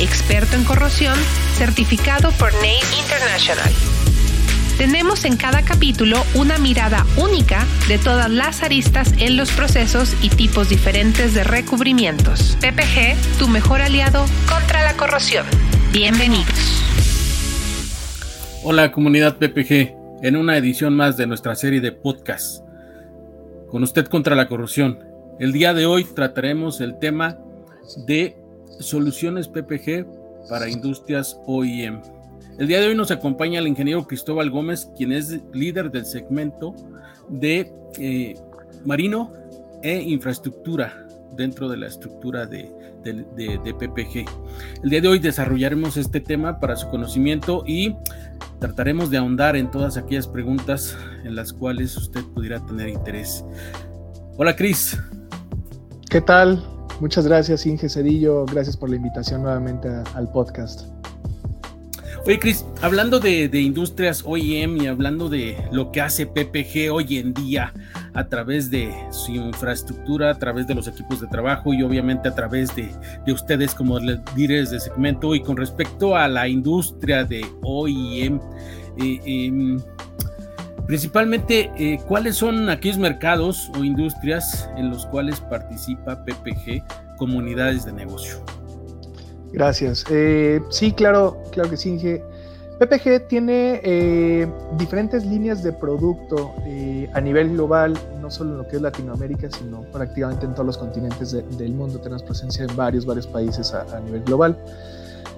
experto en corrosión, certificado por NACE International. Tenemos en cada capítulo una mirada única de todas las aristas en los procesos y tipos diferentes de recubrimientos. PPG, tu mejor aliado contra la corrosión. Bienvenidos. Hola comunidad PPG, en una edición más de nuestra serie de podcasts. Con usted contra la corrosión. El día de hoy trataremos el tema de soluciones PPG para industrias OEM. El día de hoy nos acompaña el ingeniero Cristóbal Gómez, quien es líder del segmento de eh, marino e infraestructura dentro de la estructura de, de, PPG. El día de hoy desarrollaremos este tema para su conocimiento y trataremos de ahondar en todas aquellas preguntas en las cuales usted pudiera tener interés. Hola Cris. ¿Qué tal? Muchas gracias Inge Cedillo, gracias por la invitación nuevamente al podcast. Oye, Chris, hablando de, industrias OEM y hablando de lo que hace PPG hoy en día a través de su infraestructura, a través de los equipos de trabajo y obviamente a través de, ustedes como líderes de segmento y con respecto a la industria de OEM, eh, em, principalmente, eh, ¿cuáles son aquellos mercados o industrias en los cuales participa PPG comunidades de negocio? Gracias. Eh, sí, claro, claro que sí, Inge. PPG tiene eh, diferentes líneas de producto a nivel global, no solo en lo que es Latinoamérica, sino prácticamente en todos los continentes del mundo. Tenemos presencia en varios, varios países a nivel global.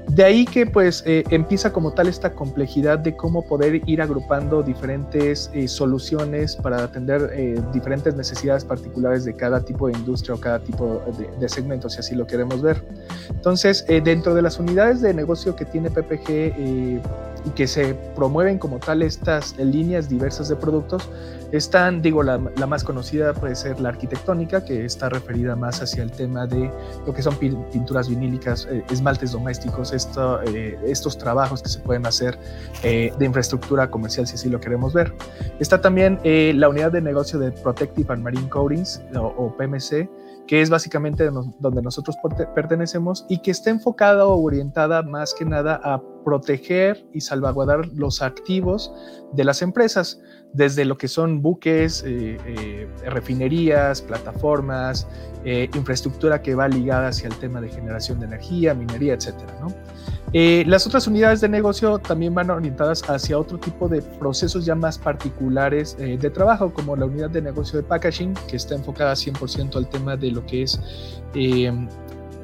De ahí que pues eh, empieza como tal esta complejidad de cómo poder ir agrupando diferentes eh, soluciones para atender eh, diferentes necesidades particulares de cada tipo de industria o cada tipo de, de segmento, si así lo queremos ver. Entonces, dentro de las unidades de negocio que tiene PPG y que se promueven como tal estas líneas diversas de productos, están, digo, la, más conocida puede ser la arquitectónica, que está referida más hacia el tema de lo que son pinturas vinílicas, eh, esmaltes domésticos, esto, eh, estos trabajos que se pueden hacer eh, de infraestructura comercial, si así lo queremos ver. Está también la unidad de negocio de Protective and Marine Coatings, o PMC, que es básicamente donde nosotros pertenecemos y que está enfocada o orientada más que nada a proteger y salvaguardar los activos de las empresas, desde lo que son buques, eh, eh, refinerías, plataformas, eh, infraestructura que va ligada hacia el tema de generación de energía, minería, etcétera, ¿no? Eh, las otras unidades de negocio también van orientadas hacia otro tipo de procesos ya más particulares eh, de trabajo, como la unidad de negocio de packaging, que está enfocada 100% al tema de lo que es eh,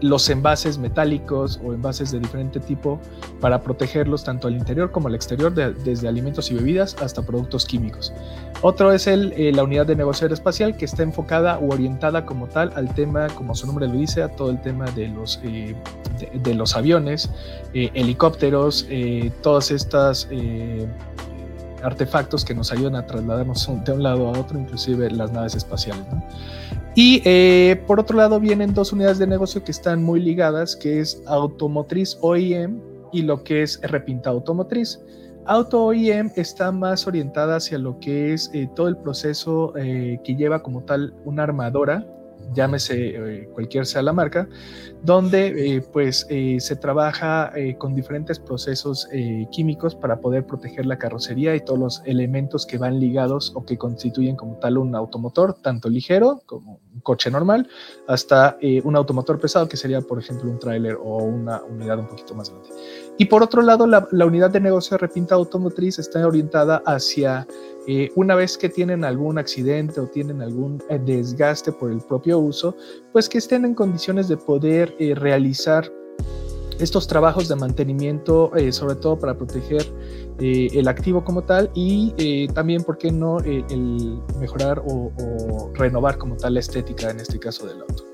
los envases metálicos o envases de diferente tipo para protegerlos tanto al interior como al exterior, desde alimentos y bebidas hasta productos químicos. Otro es eh, la unidad de negocio aeroespacial que está enfocada o orientada como tal al tema, como su nombre lo dice, a todo el tema de los, eh, aviones, eh, helicópteros, todas estas artefactos que nos ayudan a trasladarnos de un lado a otro, inclusive las naves espaciales. Y por otro lado vienen dos unidades de negocio que están muy ligadas, que es automotriz OEM y lo que es repinta automotriz. Auto OEM está más orientada hacia lo que es eh, todo el proceso eh, que lleva como tal una armadora llámese eh, cualquier sea la marca, donde eh, pues eh, se trabaja con diferentes procesos químicos para poder proteger la carrocería y todos los elementos que van ligados o que constituyen como tal un automotor, tanto ligero como un coche normal, hasta un automotor pesado que sería por ejemplo un tráiler o una unidad un poquito más grande. Y por otro lado, la, unidad de negocio de repinta automotriz está orientada hacia eh, una vez que tienen algún accidente o tienen algún eh, desgaste por el propio uso, pues que estén en condiciones de poder eh, realizar estos trabajos de mantenimiento, sobre todo para proteger el activo como tal y también, ¿por qué no?, el mejorar o, o renovar como tal la estética, en este caso del auto.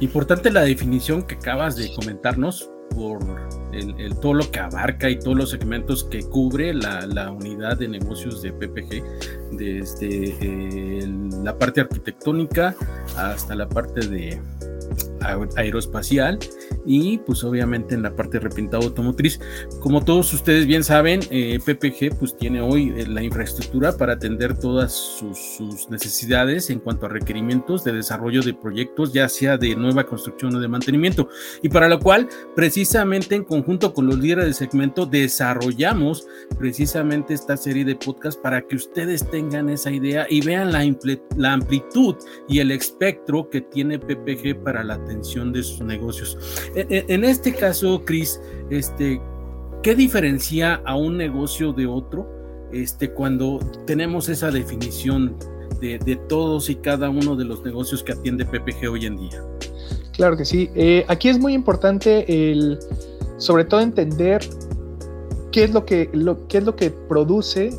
Importante la definición que acabas de comentarnos, por el, todo lo que abarca y todos los segmentos que cubre la, unidad de negocios de PPG, desde eh, la parte arquitectónica hasta la parte de aeroespacial y pues obviamente en la parte de repintado automotriz. Como todos ustedes bien saben, eh, PPG pues tiene hoy eh, la infraestructura para atender todas sus, sus, necesidades en cuanto a requerimientos de desarrollo de proyectos, ya sea de nueva construcción o de mantenimiento. Y para lo cual, precisamente en conjunto con los líderes de segmento, desarrollamos precisamente esta serie de podcast para que ustedes tengan esa idea y vean la, la amplitud y el espectro que tiene PPG para la de sus negocios. En, este caso, Chris, este, ¿qué diferencia a un negocio de otro este, cuando tenemos esa definición de, todos y cada uno de los negocios que atiende PPG hoy en día? Claro que sí. Eh, aquí es muy importante el, sobre todo entender qué es lo que, lo, qué es lo que produce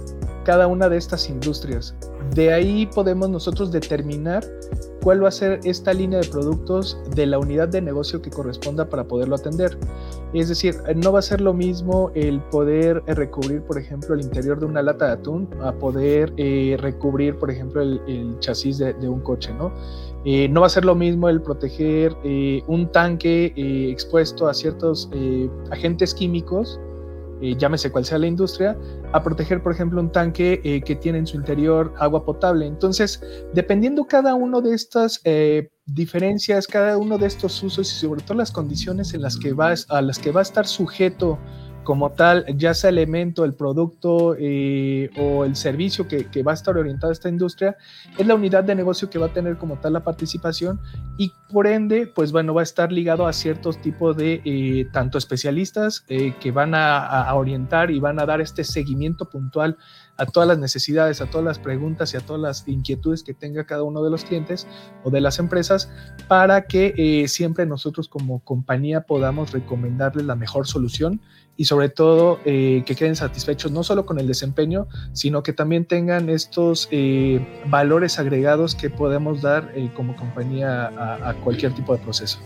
cada una de estas industrias. De ahí podemos nosotros determinar cuál va a ser esta línea de productos de la unidad de negocio que corresponda para poderlo atender. Es decir, no va a ser lo mismo el poder eh, recubrir, por ejemplo, el interior de una lata de atún a poder eh, recubrir, por ejemplo, el, chasis de, un coche, ¿no? Eh, no va a ser lo mismo el proteger un tanque expuesto a ciertos agentes químicos eh, llámese cual sea la industria, a proteger, por ejemplo, un tanque eh, que tiene en su interior agua potable. Entonces, dependiendo cada uno de estas eh, diferencias, cada uno de estos usos y sobre todo las condiciones en las que va, a las que va a estar sujeto como tal, ya sea el elemento, el producto eh, o el servicio que, va a estar orientado a esta industria, es la unidad de negocio que va a tener como tal la participación y por ende, pues bueno, va a estar ligado a ciertos tipos de eh, tanto especialistas eh, que van a, orientar y van a dar este seguimiento puntual a todas las necesidades, a todas las preguntas y a todas las inquietudes que tenga cada uno de los clientes o de las empresas para que siempre nosotros como compañía podamos recomendarles la mejor solución y sobre todo eh, que queden satisfechos no solo con el desempeño, sino que también tengan estos eh, valores agregados que podemos dar eh, como compañía a, cualquier tipo de proceso.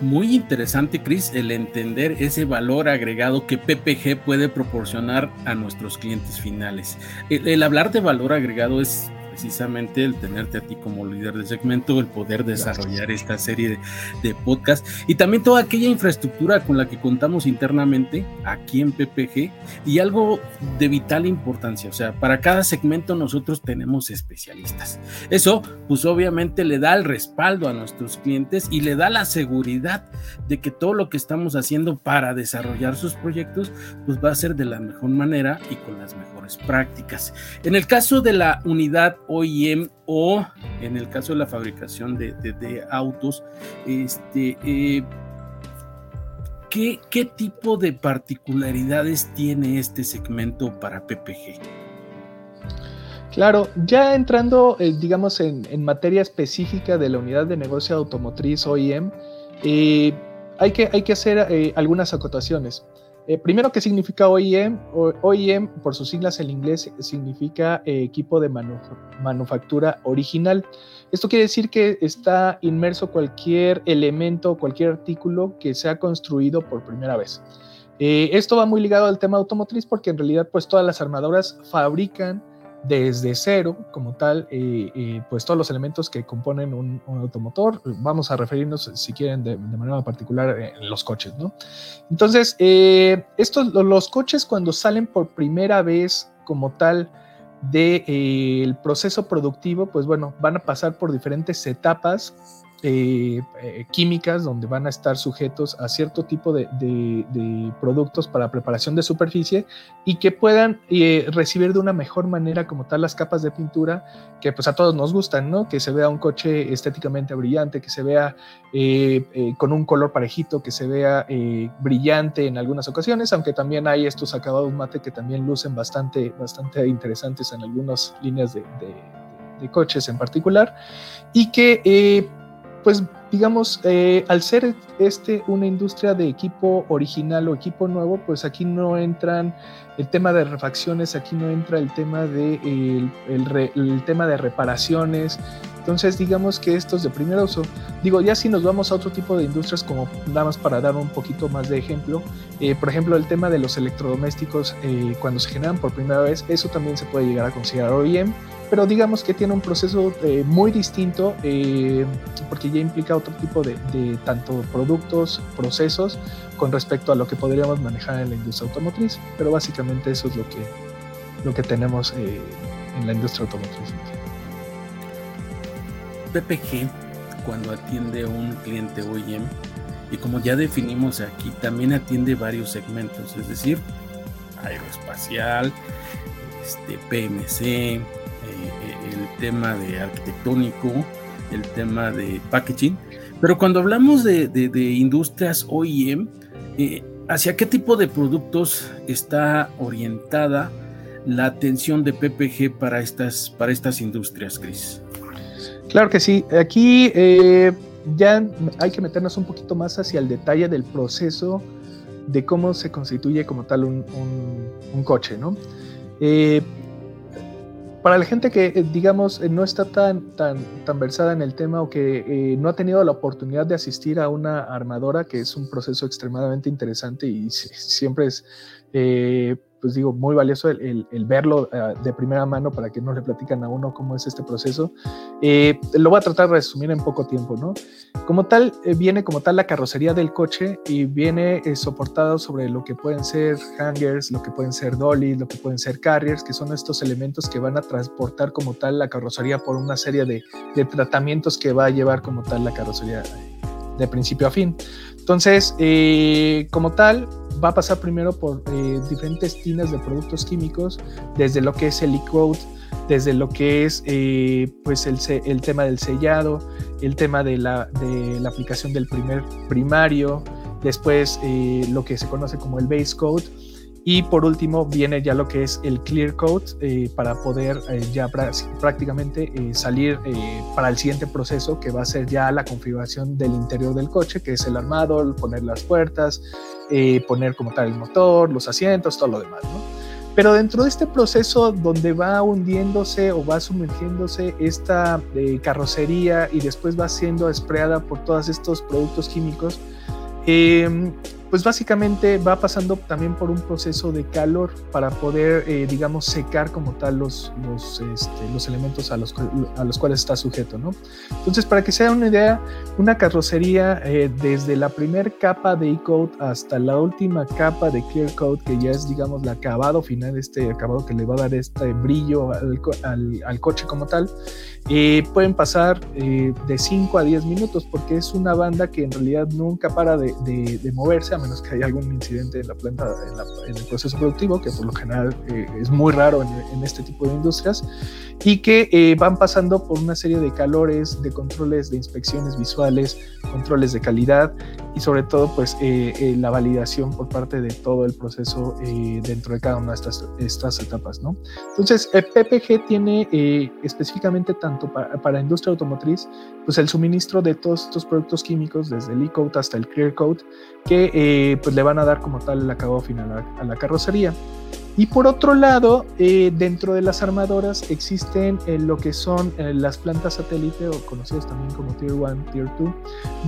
Muy interesante, Chris, el entender ese valor agregado que PPG puede proporcionar a nuestros clientes finales. el hablar de valor agregado es precisamente el tenerte a ti como líder de segmento, el poder desarrollar esta serie de, de podcasts y también toda aquella infraestructura con la que contamos internamente aquí en PPG y algo de vital importancia, o sea, para cada segmento nosotros tenemos especialistas. Eso, pues obviamente le da el respaldo a nuestros clientes y le da la seguridad de que todo lo que estamos haciendo para desarrollar sus proyectos, pues va a ser de la mejor manera y con las mejores prácticas. En el caso de la unidad OEM o en el caso de la fabricación de, autos, este, eh, ¿qué, tipo de particularidades tiene este segmento para PPG? Claro, ya entrando, eh, digamos, en, materia específica de la unidad de negocio automotriz OEM, eh, hay, que, hay que hacer algunas acotaciones. Eh, primero, ¿qué significa OEM? OEM, por sus siglas en inglés, significa eh, equipo de manufactura original. Esto quiere decir que está inmerso cualquier elemento, cualquier artículo que sea construido por primera vez. Eh, esto va muy ligado al tema automotriz porque en realidad pues todas las armadoras fabrican desde cero, como tal, eh, eh, pues todos los elementos que componen un, automotor. Vamos a referirnos, si quieren, de, manera particular en los coches, ¿no? Entonces, eh, estos, los coches cuando salen por primera vez como tal del proceso productivo, pues bueno, van a pasar por diferentes etapas eh, eh, químicas donde van a estar sujetos a cierto tipo de, productos para preparación de superficie y que puedan eh, recibir de una mejor manera como tal las capas de pintura que pues a todos nos gustan, ¿no? Que se vea un coche estéticamente brillante, que se vea con un color parejito, que se vea brillante en algunas ocasiones, aunque también hay estos acabados mate que también lucen bastante, bastante interesantes en algunas líneas de, de coches en particular y que pues digamos, eh, al ser este una industria de equipo original o equipo nuevo, pues aquí no entran el tema de refacciones, aquí no entra el tema de, el, tema de reparaciones, Entonces, digamos que estos de primer uso, digo, ya si nos vamos a otro tipo de industrias, como nada más para dar un poquito más de ejemplo, eh, por ejemplo, el tema de los electrodomésticos, eh, cuando se generan por primera vez, eso también se puede llegar a considerar OEM, pero digamos que tiene un proceso eh, muy distinto, porque ya implica otro tipo de, de, tanto productos, procesos, con respecto a lo que podríamos manejar en la industria automotriz, pero básicamente eso es lo que, lo que tenemos en la industria automotriz. PPG, cuando atiende un cliente OEM, y como ya definimos aquí, también atiende varios segmentos, es decir, aeroespacial, este, PMC, eh, eh, el tema de arquitectónico, el tema de packaging. Pero cuando hablamos de, industrias OEM, eh, ¿hacia qué tipo de productos está orientada la atención de PPG para estas, para estas industrias, Cris? Claro que sí. Aquí eh, ya hay que meternos un poquito más hacia el detalle del proceso de cómo se constituye como tal un, coche, ¿no? Eh, para la gente que, eh, digamos, no está tan, tan, tan versada en el tema o que no ha tenido la oportunidad de asistir a una armadora, que es un proceso extremadamente interesante y siempre es pues digo, muy valioso el, verlo eh, de primera mano para que no le platican a uno cómo es este proceso. Eh, lo voy a tratar de resumir en poco tiempo, ¿no? Como tal, eh, viene como tal la carrocería del coche y viene soportado sobre lo que pueden ser hangers, lo que pueden ser dollies, lo que pueden ser carriers, que son estos elementos que van a transportar como tal la carrocería por una serie de, de tratamientos que va a llevar como tal la carrocería de principio a fin. Entonces, como tal, va a pasar primero por eh, diferentes tinas de productos químicos, desde lo que es el e desde lo que es eh, pues el, el, tema del sellado, el tema de la, de la aplicación del primer primario, después eh, lo que se conoce como el base coat y por último viene ya lo que es el clear coat para poder ya prácticamente salir para el siguiente proceso que va a ser ya la configuración del interior del coche, que es el armado, poner las puertas, eh, poner como tal el motor, los asientos, todo lo demás, ¿no? Pero dentro de este proceso donde va hundiéndose o va sumergiéndose esta eh, carrocería y después va siendo espreada por todos estos productos químicos, eh, pues básicamente va pasando también por un proceso de calor para poder, eh, digamos, secar como tal los, los, este, los elementos a los, a los, cuales está sujeto, ¿no? Entonces, para que sea una idea, una carrocería eh, desde la primera capa de E-Coat hasta la última capa de Clear Coat, que ya es, digamos, el acabado final, este acabado que le va a dar este brillo al, al, al coche como tal, eh, pueden pasar de 5 a 10 minutos porque es una banda que en realidad nunca para de, de, de moverse a menos que haya algún incidente en la planta, en, el proceso productivo, que por lo general eh, es muy raro en, este tipo de industrias, y que eh, van pasando por una serie de calores, de controles de inspecciones visuales, controles de calidad y sobre todo pues eh, la validación por parte de todo el proceso dentro de cada una de estas, estas etapas. ¿no? Entonces, PPG tiene específicamente tanto para, para industria automotriz, pues el suministro de todos estos productos químicos, desde el e-coat hasta el clear coat, que eh, pues le van a dar como tal el acabado final a, la carrocería. Y por otro lado, eh, dentro de las armadoras existen eh, lo que son las plantas satélite o conocidas también como Tier 1, Tier 2,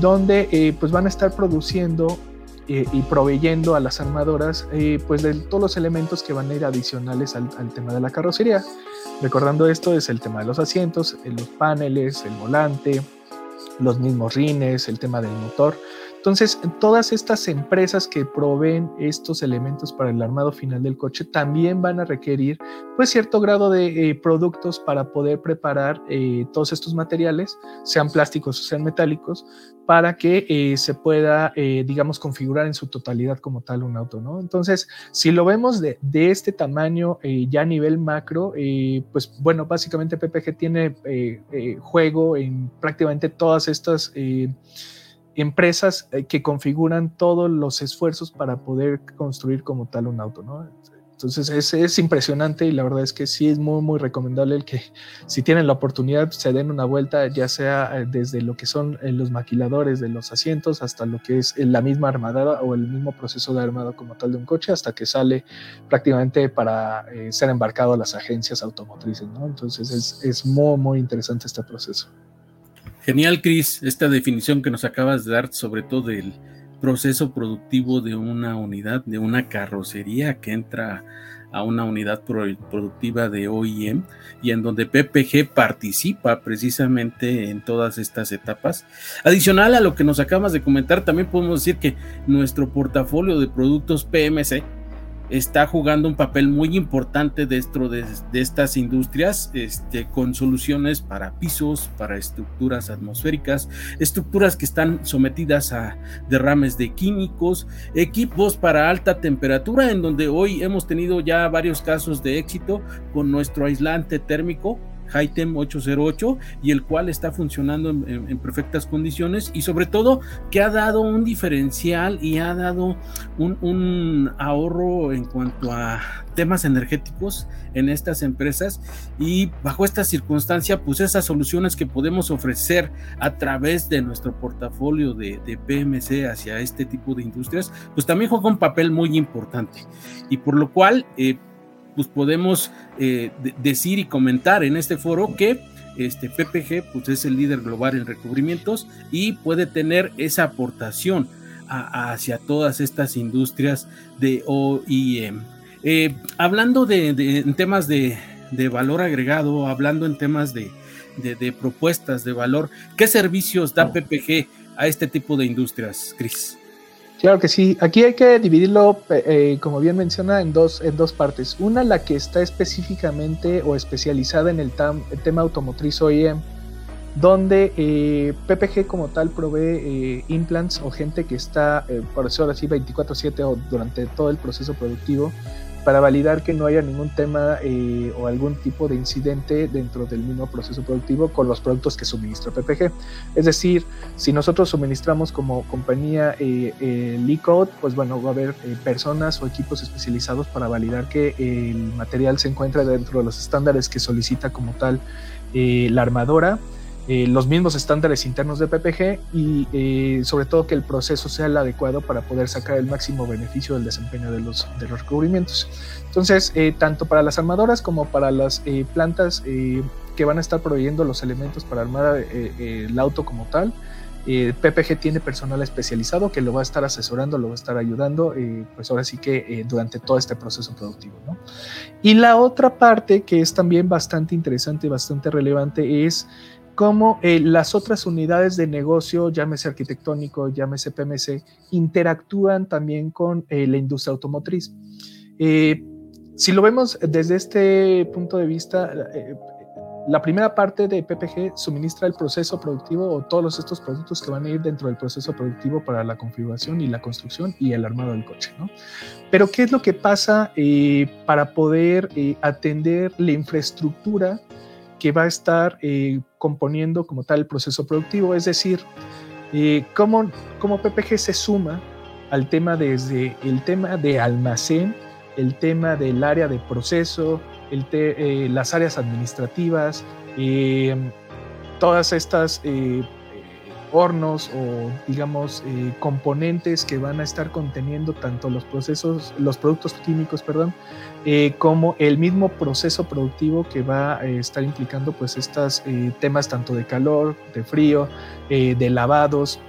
donde pues van a estar produciendo y proveyendo a las armadoras pues de todos los elementos que van a ir adicionales al, al, tema de la carrocería. Recordando esto es el tema de los asientos, los paneles, el volante, los mismos rines, el tema del motor. Entonces, todas estas empresas que proveen estos elementos para el armado final del coche también van a requerir pues cierto grado de eh, productos para poder preparar eh, todos estos materiales, sean plásticos o sean metálicos, para que eh, se pueda, digamos, configurar en su totalidad como tal un auto, ¿no? Entonces, si lo vemos de, de este tamaño ya a nivel macro, pues bueno, básicamente PPG tiene juego en prácticamente todas estas empresas eh, que configuran todos los esfuerzos para poder construir como tal un auto, ¿no? Entonces es, es, impresionante y la verdad es que sí es muy, muy recomendable el que si tienen la oportunidad se den una vuelta, ya sea eh, desde lo que son eh, los maquiladores de los asientos hasta lo que es la misma armadura o el mismo proceso de armado como tal de un coche hasta que sale prácticamente para ser embarcado a las agencias automotrices. ¿no? Entonces es, es muy, muy interesante este proceso. Genial, Cris, esta definición que nos acabas de dar sobre todo del proceso productivo de una unidad, de una carrocería que entra a una unidad productiva de OEM y en donde PPG participa precisamente en todas estas etapas. Adicional a lo que nos acabas de comentar, también podemos decir que nuestro portafolio de productos PMC está jugando un papel muy importante dentro de, estas industrias, este, con soluciones para pisos, para estructuras atmosféricas, estructuras que están sometidas a derrames de químicos, equipos para alta temperatura, en donde hoy hemos tenido ya varios casos de éxito con nuestro aislante térmico HiTem 808 y el cual está funcionando en, perfectas condiciones y sobre todo que ha dado un diferencial y ha dado un, ahorro en cuanto a temas energéticos en estas empresas y bajo esta circunstancia pues esas soluciones que podemos ofrecer a través de nuestro portafolio de, PMC hacia este tipo de industrias pues también juega un papel muy importante. Y por lo cual eh, pues podemos eh, decir y comentar en este foro que este PPG pues es el líder global en recubrimientos y puede tener esa aportación hacia todas estas industrias de OIM. Eh, hablando de, temas de, valor agregado, hablando en temas de, de, propuestas de valor, ¿qué servicios da PPG a este tipo de industrias, Cris? Claro que sí. Aquí hay que dividirlo, eh, como bien menciona, en dos, en dos partes. Una, la que está específicamente o especializada en el, tema automotriz OEM, donde eh, PPG como tal provee eh, implants o gente que está, por decirlo así, 24/7 o durante todo el proceso productivo para validar que no haya ningún tema eh, o algún tipo de incidente dentro del mismo proceso productivo con los productos que suministra PPG. Es decir, si nosotros suministramos como compañía eh, eh code pues bueno, va a haber eh, personas o equipos especializados para validar que el material se encuentra dentro de los estándares que solicita como tal la armadora eh, los mismos estándares internos de PPG y eh, sobre todo que el proceso sea el adecuado para poder sacar el máximo beneficio del desempeño de los, de los recubrimientos. Entonces, eh, tanto para las armadoras como para las plantas que van a estar proveyendo los elementos para armar el auto como tal, PPG tiene personal especializado que lo va a estar asesorando, lo va a estar ayudando, pues ahora sí que durante todo este proceso productivo. Y la otra parte que es también bastante interesante y bastante relevante es cómo eh, las otras unidades de negocio, llámese arquitectónico, llámese PMC, interactúan también con eh, la industria automotriz. Eh, si lo vemos desde este punto de vista, la primera parte de PPG suministra el proceso productivo o todos estos productos que van a ir dentro del proceso productivo para la configuración y la construcción y el armado del coche. ¿no? Pero ¿qué es lo que pasa para poder atender la infraestructura que va a estar componiendo como tal el proceso productivo, es decir, eh, cómo, cómo, PPG se suma al tema desde el tema de almacén, el tema del área de proceso, eh, las áreas administrativas, todas estas hornos o digamos eh, componentes que van a estar conteniendo tanto los procesos, los productos químicos, perdón, eh, como el mismo proceso productivo que va a estar implicando pues estos eh, temas tanto de calor, de frío, de lavados,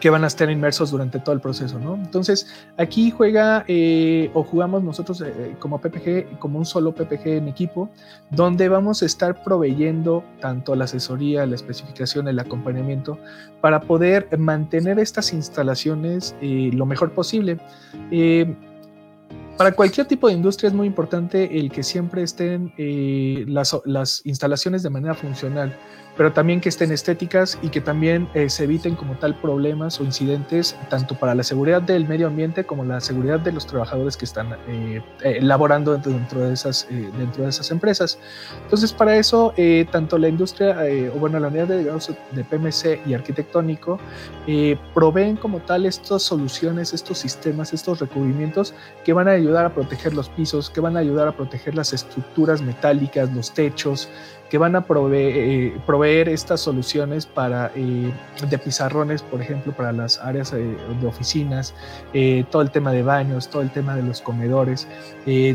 que van a estar inmersos durante todo el proceso, ¿no? Entonces, aquí juega eh, o jugamos nosotros eh, como PPG, como un solo PPG en equipo, donde vamos a estar proveyendo tanto la asesoría, la especificación, el acompañamiento, para poder mantener estas instalaciones eh, lo mejor posible. Para cualquier tipo de industria es muy importante el que siempre estén las, las instalaciones de manera funcional pero también que estén estéticas y que también eh, se eviten como tal problemas o incidentes tanto para la seguridad del medio ambiente como la seguridad de los trabajadores que están eh, eh laborando dentro de, esas, dentro de esas empresas. Entonces, para eso, tanto la industria, o bueno, la unidad de, de PMC y arquitectónico proveen como tal estas soluciones, estos sistemas, estos recubrimientos que van a ayudar a proteger los pisos, que van a ayudar a proteger las estructuras metálicas, los techos, que van a eh, proveer, estas soluciones para eh, de pizarrones, por ejemplo, para las áreas eh, de oficinas, todo el tema de baños, todo el tema de los comedores,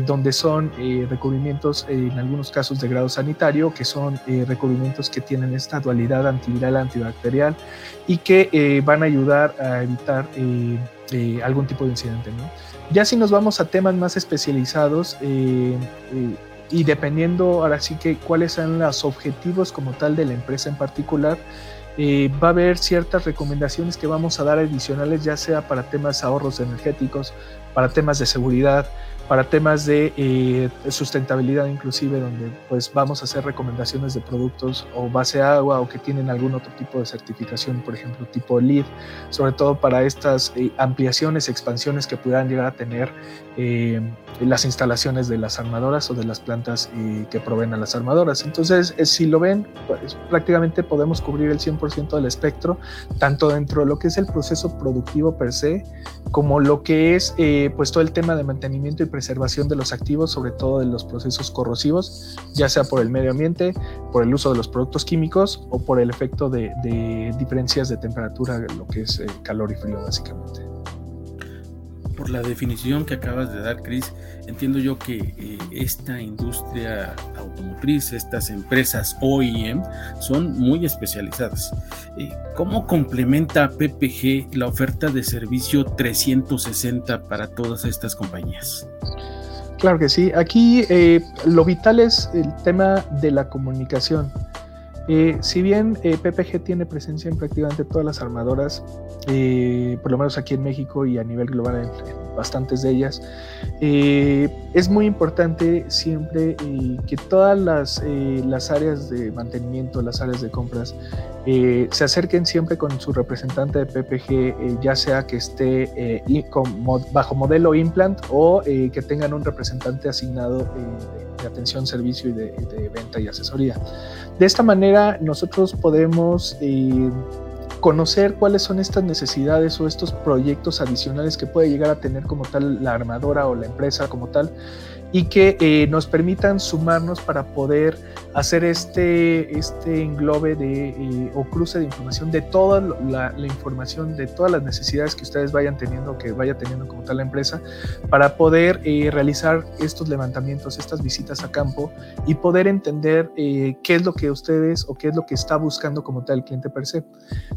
donde son recubrimientos en algunos casos de grado sanitario, que son recubrimientos que tienen esta dualidad antiviral antibacterial y que van a ayudar a evitar algún tipo de incidente. Ya si nos vamos a temas más especializados, y dependiendo ahora sí que cuáles son los objetivos como tal de la empresa en particular, eh, va a haber ciertas recomendaciones que vamos a dar adicionales, ya sea para temas ahorros energéticos, para temas de seguridad, para temas de eh, sustentabilidad inclusive, donde pues vamos a hacer recomendaciones de productos o base agua o que tienen algún otro tipo de certificación, por ejemplo tipo LEED, sobre todo para estas eh, ampliaciones, expansiones que pudieran llegar a tener eh, las instalaciones de las armadoras o de las plantas que proveen a las armadoras. Entonces, si lo ven, pues prácticamente podemos cubrir el 100% del espectro, tanto dentro de lo que es el proceso productivo per se, como lo que es pues todo el tema de mantenimiento y preservación de los activos, sobre todo de los procesos corrosivos, ya sea por el medio ambiente, por el uso de los productos químicos o por el efecto de, diferencias de temperatura, lo que es eh, calor y frío básicamente por la definición que acabas de dar, Chris, entiendo yo que eh, esta industria automotriz, estas empresas OEM, son muy especializadas. Eh, ¿Cómo complementa PPG la oferta de servicio 360 para todas estas compañías? Claro que sí. Aquí eh, lo vital es el tema de la comunicación. si bien PPG tiene presencia en prácticamente todas las armadoras, eh, por lo menos aquí en México y a nivel global en, bastantes de ellas. Eh, es muy importante siempre eh, que todas las, las, áreas de mantenimiento, las áreas de compras, se acerquen siempre con su representante de PPG, ya sea que esté bajo modelo implant o que tengan un representante asignado de, atención, servicio y de, de, venta y asesoría. De esta manera nosotros podemos conocer cuáles son estas necesidades o estos proyectos adicionales que puede llegar a tener como tal la armadora o la empresa como tal y que eh, nos permitan sumarnos para poder hacer este, este englobe de, eh, o cruce de información de toda la, información, de todas las necesidades que ustedes vayan teniendo, que vaya teniendo como tal la empresa, para poder eh, realizar estos levantamientos, estas visitas a campo y poder entender qué es lo que ustedes o qué es lo que está buscando como tal el cliente per se.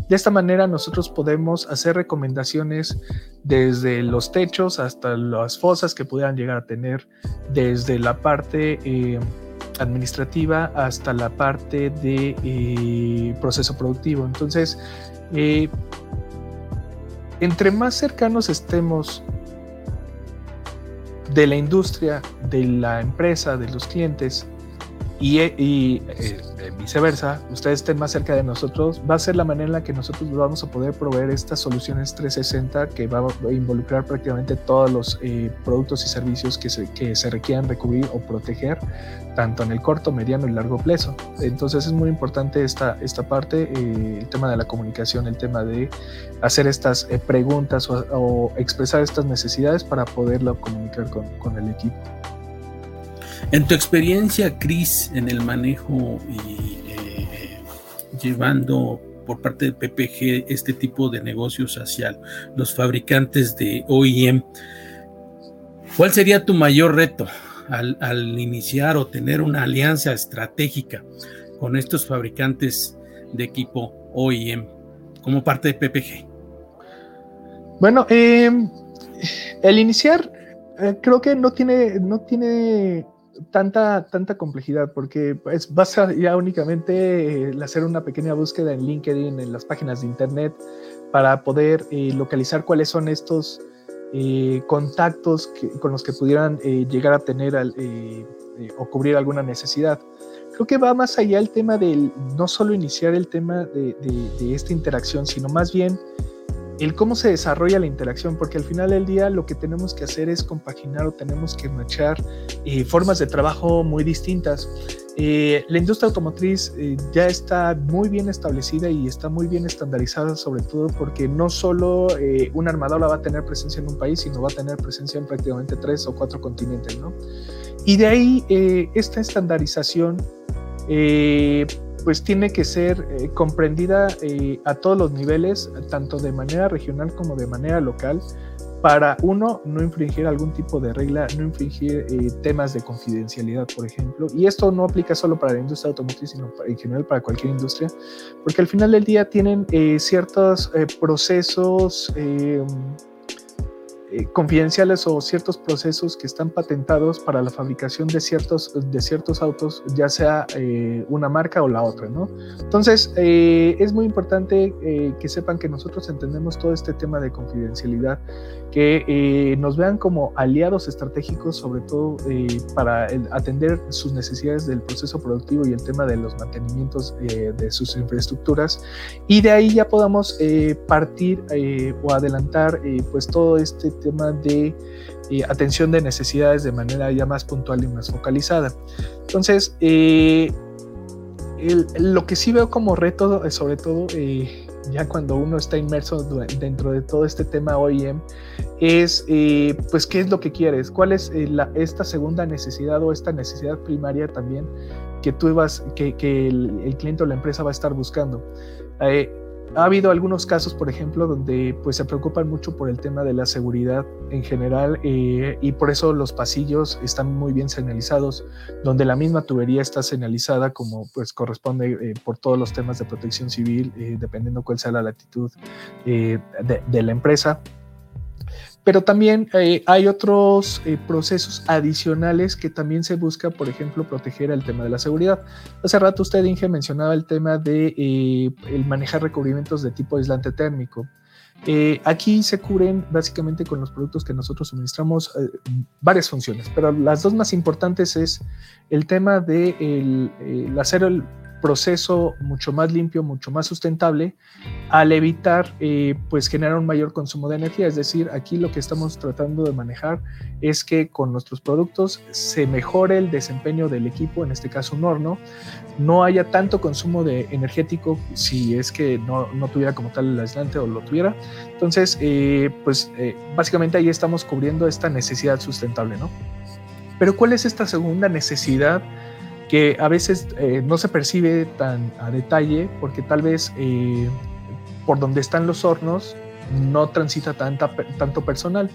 De esta manera nosotros podemos hacer recomendaciones desde los techos hasta las fosas que pudieran llegar a tener desde la parte eh, administrativa hasta la parte de eh, proceso productivo. Entonces, eh, entre más cercanos estemos de la industria, de la empresa, de los clientes, y, y viceversa, ustedes estén más cerca de nosotros, va a ser la manera en la que nosotros vamos a poder proveer estas soluciones 360 que va a involucrar prácticamente todos los eh, productos y servicios que se, que se requieran recubrir o proteger, tanto en el corto, mediano y largo plazo. Entonces es muy importante esta, esta parte, eh, el tema de la comunicación, el tema de hacer estas eh, preguntas o, expresar estas necesidades para poderlo comunicar con, con el equipo. En tu experiencia, Cris, en el manejo y eh, llevando por parte de PPG este tipo de negocios hacia los fabricantes de OEM, ¿cuál sería tu mayor reto al, iniciar o tener una alianza estratégica con estos fabricantes de equipo OEM como parte de PPG? Bueno, eh, el iniciar eh, creo que no tiene, no tiene tanta, tanta complejidad porque pues, basta ya únicamente eh, hacer una pequeña búsqueda en LinkedIn, en las páginas de internet, para poder eh, localizar cuáles son estos eh, contactos con los que pudieran llegar a tener o cubrir alguna necesidad. creo que va más allá el tema del no solo iniciar el tema de, de esta interacción, sino más bien el cómo se desarrolla la interacción, porque al final del día lo que tenemos que hacer es compaginar o tenemos que machar eh, formas de trabajo muy distintas. Eh, la industria automotriz eh, ya está muy bien establecida y está muy bien estandarizada, sobre todo porque no solo una armadora va a tener presencia en un país, sino va a tener presencia en prácticamente tres o cuatro continentes, ¿no? Y de ahí esta estandarización pues tiene que ser eh, comprendida eh, a todos los niveles, tanto de manera regional como de manera local, para uno, no infringir algún tipo de regla, no infringir eh, temas de confidencialidad, por ejemplo. Y esto no aplica solo para la industria automotriz, sino en general para cualquier industria, porque al final del día tienen ciertos procesos eh, confidenciales o ciertos procesos que están patentados para la fabricación de ciertos, de ciertos autos, ya sea eh, una marca o la otra, ¿no? Entonces, eh, es muy importante que sepan que nosotros entendemos todo este tema de confidencialidad, que nos vean como aliados estratégicos, sobre todo para atender sus necesidades del proceso productivo y el tema de los mantenimientos de sus infraestructuras, y de ahí ya podamos partir o adelantar pues todo este tema de eh, atención de necesidades de manera ya más puntual y más focalizada. Entonces, eh, lo que sí veo como reto, eh, sobre todo ya cuando uno está inmerso dentro de todo este tema OEM, es pues qué es lo que quieres, cuál es esta segunda necesidad o esta necesidad primaria también que tú vas, que, el, el, cliente o la empresa va a estar buscando ha habido algunos casos, por ejemplo, donde pues se preocupan mucho por el tema de la seguridad en general eh, y por eso los pasillos están muy bien señalizados, donde la misma tubería está señalizada como pues corresponde eh, por todos los temas de protección civil, eh, dependiendo cuál sea la latitud de, de la empresa. Pero también eh, hay otros eh, procesos adicionales que también se busca, por ejemplo, proteger el tema de la seguridad. Hace rato usted, Inge, mencionaba el tema de eh, el manejar recubrimientos de tipo aislante térmico. aquí se cubren básicamente con los productos que nosotros suministramos varias funciones, pero las dos más importantes es el tema de el, el proceso mucho más limpio, mucho más sustentable, al evitar eh, pues generar un mayor consumo de energía. Es decir, aquí lo que estamos tratando de manejar es que con nuestros productos se mejore el desempeño del equipo, en este caso un horno, no haya tanto consumo de energético si es que no, no tuviera como tal el aislante o lo tuviera. Entonces, eh, pues eh, básicamente ahí estamos cubriendo esta necesidad sustentable, ¿no? Pero ¿cuál es esta segunda necesidad? Que a veces eh, no se percibe tan a detalle porque tal vez eh, por donde están los hornos no transita tanta, tanto personal.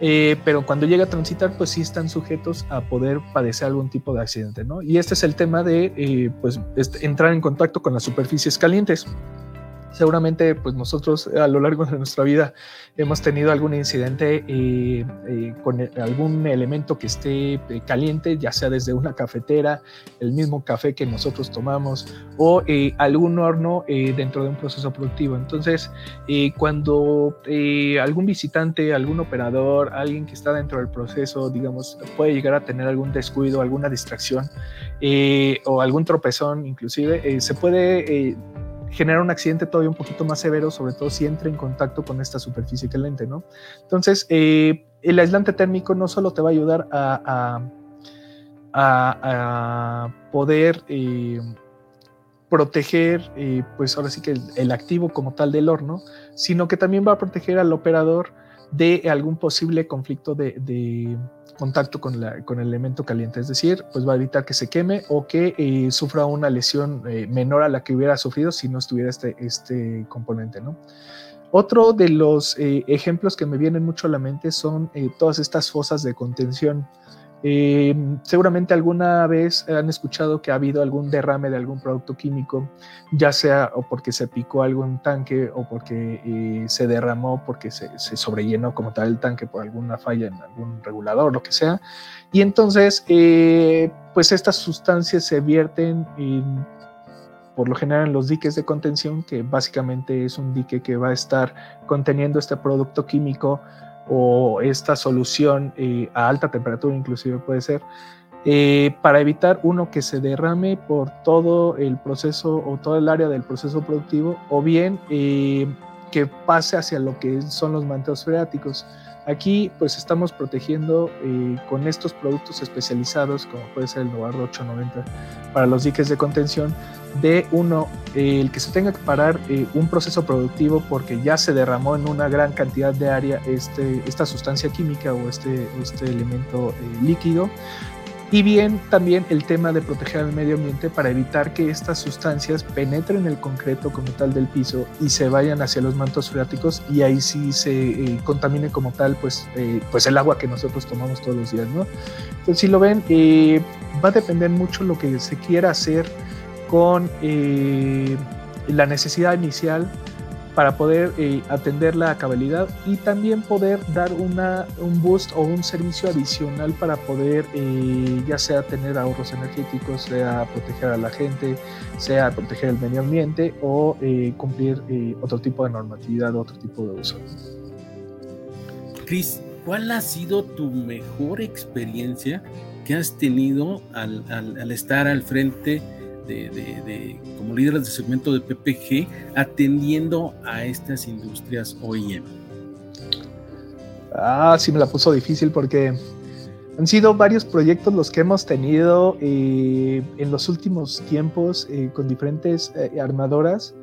Eh, pero cuando llega a transitar, pues sí están sujetos a poder padecer algún tipo de accidente, ¿no? Y este es el tema de, pues, entrar en contacto con las superficies calientes seguramente pues nosotros a lo largo de nuestra vida hemos tenido algún incidente eh, eh, con algún elemento que esté eh, caliente, ya sea desde una cafetera, el mismo café que nosotros tomamos o algún horno dentro de un proceso productivo. Entonces, cuando algún visitante, algún operador, alguien que está dentro del proceso, digamos, puede llegar a tener algún descuido, alguna distracción o algún tropezón inclusive, se puede genera un accidente todavía un poquito más severo, sobre todo si entra en contacto con esta superficie caliente, ¿no? Entonces, eh, el aislante térmico no solo te va a ayudar a, poder eh, proteger, eh, pues ahora sí que el, activo como tal del horno, sino que también va a proteger al operador de algún posible conflicto de contacto con, el elemento caliente, es decir, pues va a evitar que se queme o que eh, sufra una lesión eh, menor a la que hubiera sufrido si no estuviera este, este componente, ¿no? Otro de los eh, ejemplos que me vienen mucho a la mente son todas estas fosas de contención eh, seguramente alguna vez han escuchado que ha habido algún derrame de algún producto químico, ya sea o porque se picó algo en un tanque o porque eh, se derramó, porque se, sobrellenó como tal el tanque por alguna falla en algún regulador, lo que sea. Y entonces, eh, pues estas sustancias se vierten por lo general en los diques de contención, que básicamente es un dique que va a estar conteniendo este producto químico o esta solución eh, a alta temperatura inclusive puede ser, eh, para evitar uno que se derrame por todo el proceso o todo el área del proceso productivo o bien eh, que pase hacia lo que son los manteos freáticos. Aquí pues estamos protegiendo eh, con estos productos especializados como puede ser el Novardo 890 para los diques de contención de uno, el que se tenga que parar un proceso productivo porque ya se derramó en una gran cantidad de área este, esta sustancia química o este, este elemento líquido y bien también el tema de proteger al medio ambiente para evitar que estas sustancias penetren el concreto como tal del piso y se vayan hacia los mantos freáticos y ahí sí se eh, contamine como tal pues, eh, pues el agua que nosotros tomamos todos los días, ¿no? Entonces si lo ven, eh, va a depender mucho lo que se quiera hacer con la necesidad inicial para poder eh, atender la cabalidad y también poder dar una, un boost o un servicio adicional para poder eh, ya sea tener ahorros energéticos, sea proteger a la gente, sea proteger el medio ambiente o eh, cumplir otro tipo de normatividad, otro tipo de uso. Cris, ¿cuál ha sido tu mejor experiencia que has tenido al, al estar al frente? De, como líderes de segmento de PPG atendiendo a estas industrias OEM? Ah, sí me la puso difícil porque han sido varios proyectos los que hemos tenido eh, en los últimos tiempos eh, con diferentes eh, armadoras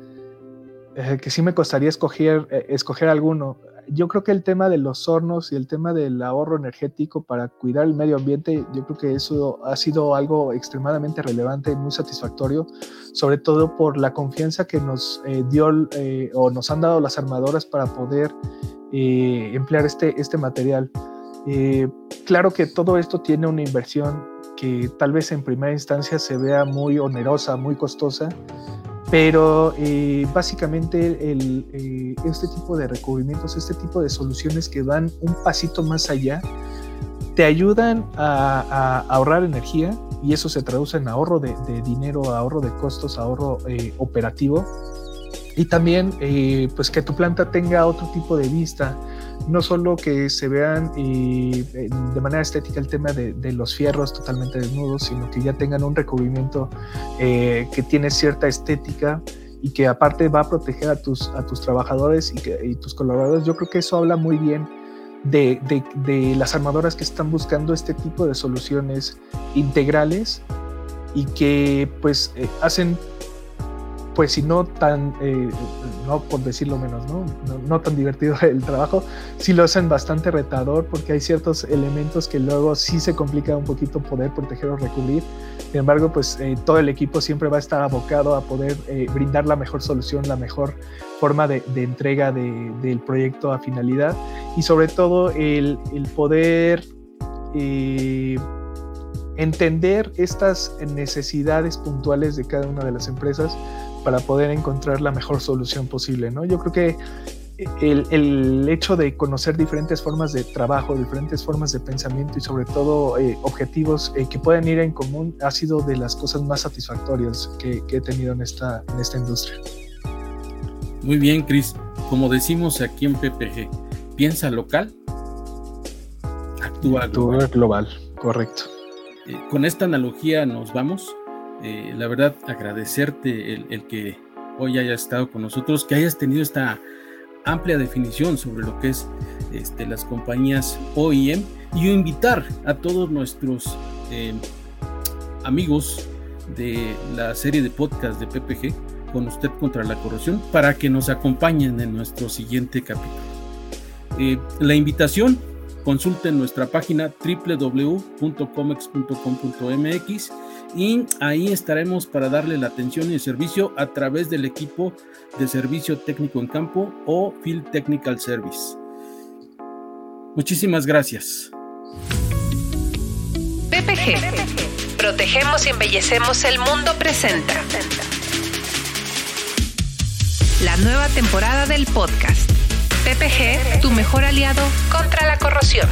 que sí me costaría escoger, escoger alguno yo creo que el tema de los hornos y el tema del ahorro energético para cuidar el medio ambiente, yo creo que eso ha sido algo extremadamente relevante y muy satisfactorio, sobre todo por la confianza que nos eh, dio eh, o nos han dado las armadoras para poder eh, emplear este, este material. claro que todo esto tiene una inversión que tal vez en primera instancia se vea muy onerosa, muy costosa, pero eh, básicamente eh, este tipo de recubrimientos, este tipo de soluciones que van un pasito más allá, te ayudan a, ahorrar energía y eso se traduce en ahorro de, dinero, ahorro de costos, ahorro eh, operativo. Y también pues que tu planta tenga otro tipo de vista no solo que se vean de manera estética el tema de, los fierros totalmente desnudos, sino que ya tengan un recubrimiento eh, que tiene cierta estética y que aparte va a proteger a tus, a tus trabajadores y, que, tus colaboradores. Yo creo que eso habla muy bien de, las armadoras que están buscando este tipo de soluciones integrales y que pues eh, hacen pues si no tan, eh, no por decirlo menos, ¿no? ¿no? tan divertido el trabajo, sí lo hacen bastante retador porque hay ciertos elementos que luego sí se complica un poquito poder proteger o recubrir. Sin embargo, pues eh, todo el equipo siempre va a estar abocado a poder eh, brindar la mejor solución, la mejor forma de, entrega del proyecto a finalidad y sobre todo el, el poder entender estas necesidades puntuales de cada una de las empresas para poder encontrar la mejor solución posible, ¿no? Yo creo que el, hecho de conocer diferentes formas de trabajo, diferentes formas de pensamiento y sobre todo eh, objetivos eh, que pueden ir en común ha sido de las cosas más satisfactorias que, he tenido en esta, en esta industria. Muy bien, Cris. Como decimos aquí en PPG, piensa local, actúa, global. global. Correcto. Eh, con esta analogía nos vamos. Eh, la verdad, agradecerte el, que hoy hayas estado con nosotros, que hayas tenido esta amplia definición sobre lo que es este, las compañías OEM y invitar a todos nuestros eh, amigos de la serie de podcast de PPG con usted contra la corrupción para que nos acompañen en nuestro siguiente capítulo. Eh, la invitación, consulten nuestra página www.comex.com.mx y ahí estaremos para darle la atención y el servicio a través del equipo de servicio técnico en campo o Field Technical Service. Muchísimas gracias. PPG. Protegemos y embellecemos el mundo presenta. La nueva temporada del podcast. PPG, tu mejor aliado contra la corrosión.